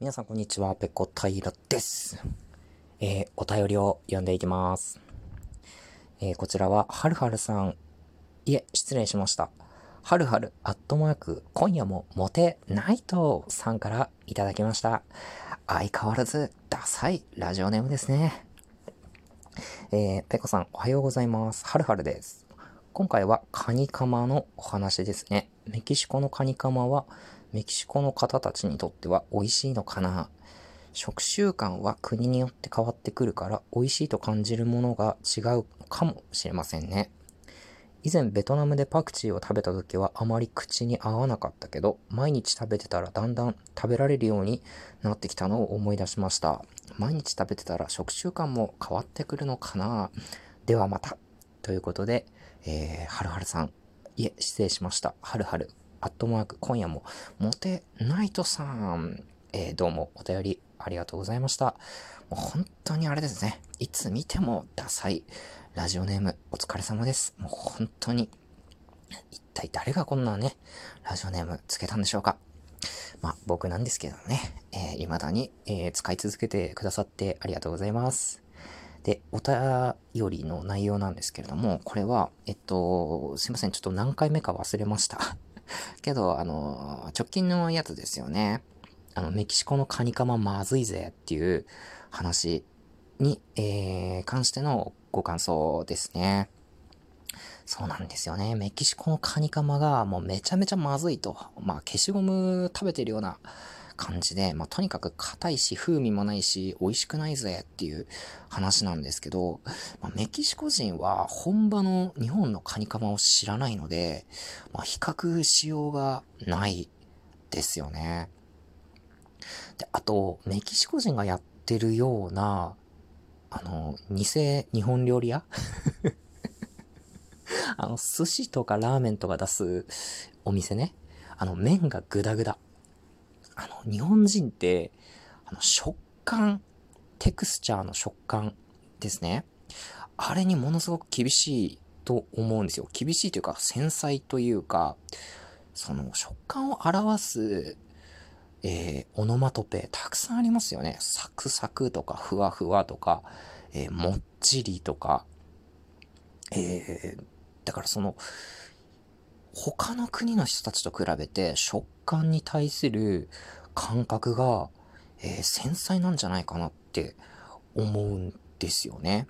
皆さんこんにちは、ペコ平です。えー、お便りを読んでいきます。えー、こちらは、はるはるさん。いえ、失礼しました。はるはる、アットマーク、今夜もモテないとさんからいただきました。相変わらず、ダサいラジオネームですね。えー、ペコさん、おはようございます。はるはるです。今回はカニカマのお話ですね。メキシコのカニカマは、メキシコの方たちにとっては美味しいのかな食習慣は国によって変わってくるから美味しいと感じるものが違うかもしれませんね。以前ベトナムでパクチーを食べた時はあまり口に合わなかったけど、毎日食べてたらだんだん食べられるようになってきたのを思い出しました。毎日食べてたら食習慣も変わってくるのかなではまた。ということで、えー、はるはるさん。いえ、失礼しました。はるはる。アットマーク、今夜も、モテナイトさん、えー、どうもお便りありがとうございました。もう本当にあれですね。いつ見てもダサいラジオネーム、お疲れ様です。もう本当に、一体誰がこんなね、ラジオネームつけたんでしょうか。まあ、僕なんですけどね、えー、未だに、えー、使い続けてくださってありがとうございます。で、お便りの内容なんですけれども、これは、えっと、すいません、ちょっと何回目か忘れました。けど、あの、直近のやつですよね。あの、メキシコのカニカマまずいぜっていう話に、えー、関してのご感想ですね。そうなんですよね。メキシコのカニカマがもうめちゃめちゃまずいと。まあ消しゴム食べてるような感じで、まあ、とにかく硬いし、風味もないし、美味しくないぜっていう話なんですけど、まあ、メキシコ人は本場の日本のカニカマを知らないので、まあ、比較しようがないですよね。で、あと、メキシコ人がやってるような、あの、偽日本料理屋？あの、寿司とかラーメンとか出すお店ね。あの、麺がグダグダ。あの、日本人って、あの、食感、テクスチャーの食感ですね。あれにものすごく厳しいと思うんですよ。厳しいというか、繊細というか、その食感を表す、えー、オノマトペたくさんありますよね。サクサクとか、ふわふわとか、えー、もっちりとか、えー、だからその、他の国の人たちと比べて食感に対する感覚が、えー、繊細なんじゃないかなって思うんですよね。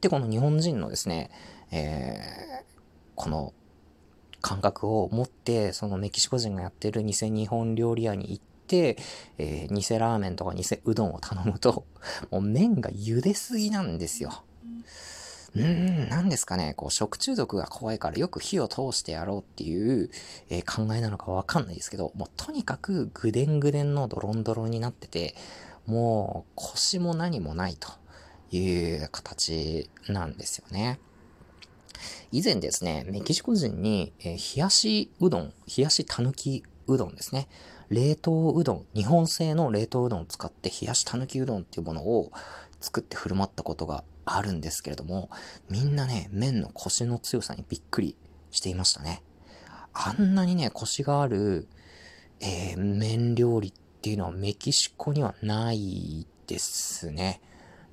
で、この日本人のですね、えー、この感覚を持って、そのメキシコ人がやってる偽日本料理屋に行って、えー、偽ラーメンとか偽うどんを頼むと、もう麺が茹ですぎなんですよ。うーん、何ですかね、こう、食中毒が怖いからよく火を通してやろうっていう、えー、考えなのかわかんないですけど、もうとにかくぐでんぐでんのドロンドロンになってて、もう腰も何もないという形なんですよね。以前ですね、メキシコ人に、えー、冷やしうどん、冷やしたぬきうどんですね。冷凍うどん、日本製の冷凍うどんを使って冷やしたぬきうどんっていうものを作って振る舞ったことがあるんですけれども、みんなね、麺のコシの強さにびっくりしていましたね。あんなにね、コシがある、えー、麺料理っていうのはメキシコにはないですね。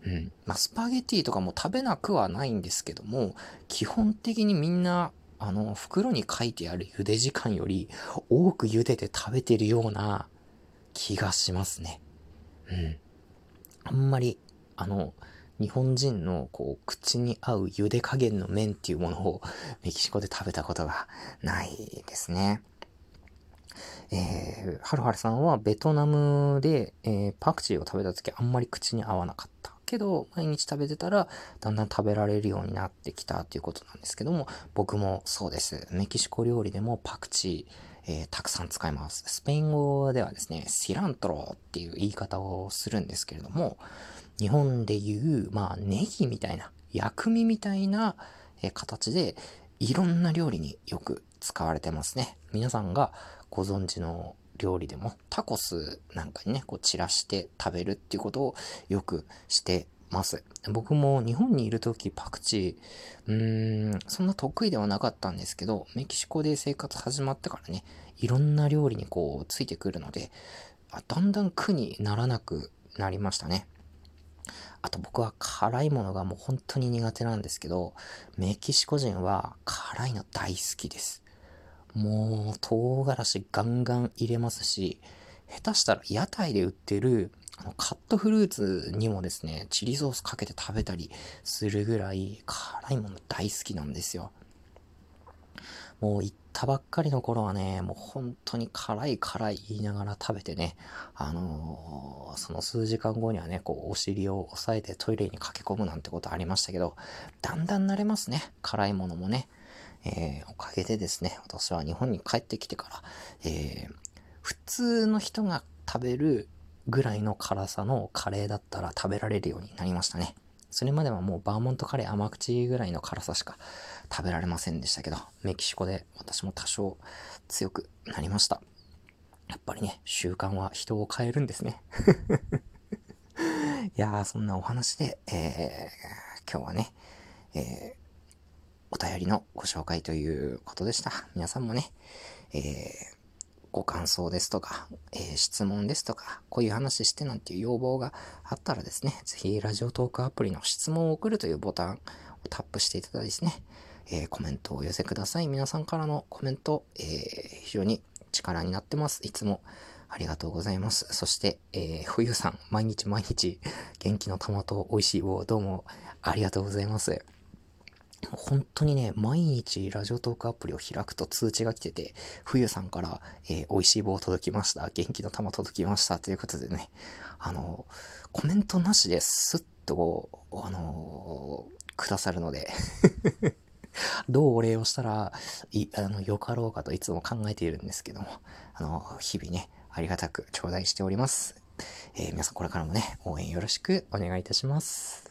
うん。まあ、スパゲティとかも食べなくはないんですけども、基本的にみんな、あの、袋に書いてある茹で時間より多く茹でて食べてるような気がしますね。うん。あんまり、あの、日本人のこう口に合う茹で加減の麺っていうものをメキシコで食べたことがないですね。えー、はるはるさんはベトナムで、えー、パクチーを食べた時あんまり口に合わなかった。けど、毎日食べてたら、だんだん食べられるようになってきたということなんですけども、僕もそうです。メキシコ料理でもパクチー、えー、たくさん使います。スペイン語ではですね、シラントロっていう言い方をするんですけれども、日本でいう、まあ、ネギみたいな、薬味みたいな、え形で、いろんな料理によく使われてますね。皆さんがご存知の料理でも、タコスなんかにね、こう散らして食べるっていうことをよくしてます。僕も日本にいる時パクチー、うーん、そんな得意ではなかったんですけど、メキシコで生活始まってからね、いろんな料理にこうついてくるので、だんだん苦にならなくなりましたね。あと僕は辛いものがもう本当に苦手なんですけど、メキシコ人は辛いの大好きです。もう唐辛子ガンガン入れますし、下手したら屋台で売ってるカットフルーツにもですね、チリソースかけて食べたりするぐらい辛いもの大好きなんですよ。もう行ったばっかりの頃はね、もう本当に辛い辛い言いながら食べてね、あのー、その数時間後にはね、こうお尻を押さえてトイレに駆け込むなんてことありましたけど、だんだん慣れますね。辛いものもね。えー、おかげでですね、私は日本に帰ってきてから、えー、普通の人が食べるぐらいの辛さのカレーだったら食べられるようになりましたね。それまではもうバーモントカレー甘口ぐらいの辛さしか食べられませんでしたけど、メキシコで私も多少強くなりました。やっぱりね、習慣は人を変えるんですね。いやー、そんなお話で、えー、今日はね、えー、お便りのご紹介ということでした。皆さんもね、えーご感想ですとか、えー、質問ですとか、こういう話してなんていう要望があったらですね、ぜひラジオトークアプリの質問を送るというボタンをタップしていただいてですね、えー、コメントをお寄せください。皆さんからのコメント、えー、非常に力になってます。いつもありがとうございます。そして、えー、冬さん、毎日毎日元気の玉と美味しい棒、どうもありがとうございます。本当にね、毎日ラジオトークアプリを開くと通知が来てて、冬さんから、えー、美味しい棒届きました。元気の玉届きました。ということでね、あの、コメントなしですっと、あの、くださるので どうお礼をしたら、い、あの、よかろうかといつも考えているんですけども、あの、日々ね、ありがたく頂戴しております。えー、皆さんこれからもね、応援よろしくお願いいたします。